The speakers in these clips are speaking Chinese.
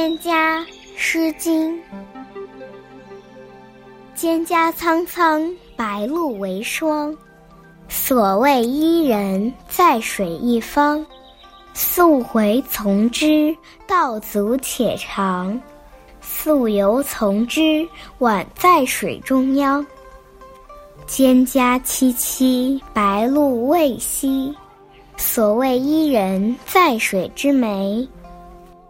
蒹葭，诗经。蒹葭苍苍，白露为霜。所谓伊人，在水一方。溯洄从之，道阻且长；溯游从之，宛在水中央。蒹葭萋萋，白露未晞。所谓伊人，在水之湄。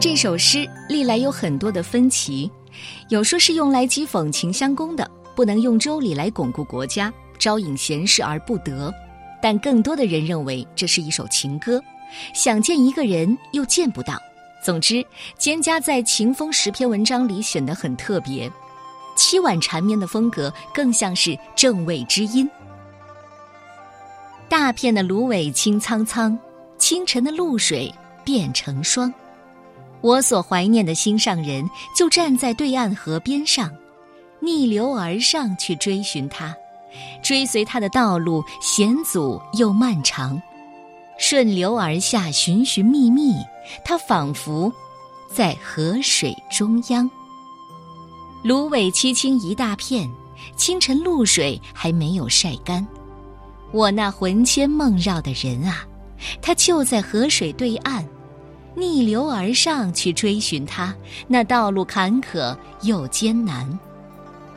这首诗，历来有很多的分歧，有说是用来讥讽秦襄公的，不能用周礼来巩固国家，招引贤士而不得；但更多的人认为这是一首情歌，想见一个人又见不到。总之，蒹葭在《秦风》十篇文章里显得很特别，凄婉缠绵的风格更像是正位之音。大片的芦苇青苍苍，清晨的露水变成霜。我所怀念的心上人，就站在对岸河边上，逆流而上去追寻他，追随他的道路险阻又漫长，顺流而下寻寻觅觅，他仿佛在河水中央。芦苇萋萋一大片，清晨露水还没有晒干，我那魂牵梦绕的人啊，他就在河水对岸。逆流而上去追寻他，那道路坎坷又艰难；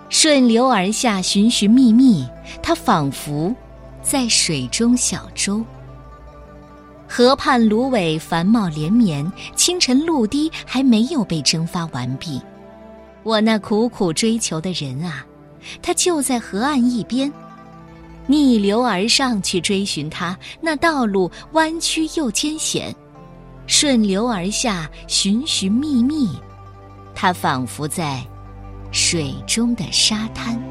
顺流而下寻寻觅觅，他仿佛在水中小舟。河畔芦苇繁茂连绵，清晨露滴还没有被蒸发完毕。我那苦苦追求的人啊，他就在河岸一边。逆流而上去追寻他，那道路弯曲又艰险。顺流而下，寻寻觅觅，它仿佛在水中的沙滩。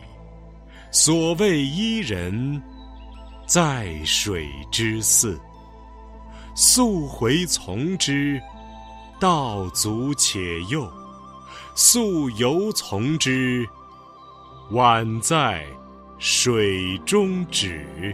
所谓伊人，在水之涘。溯洄从之，道阻且右；溯游从之，宛在水中止。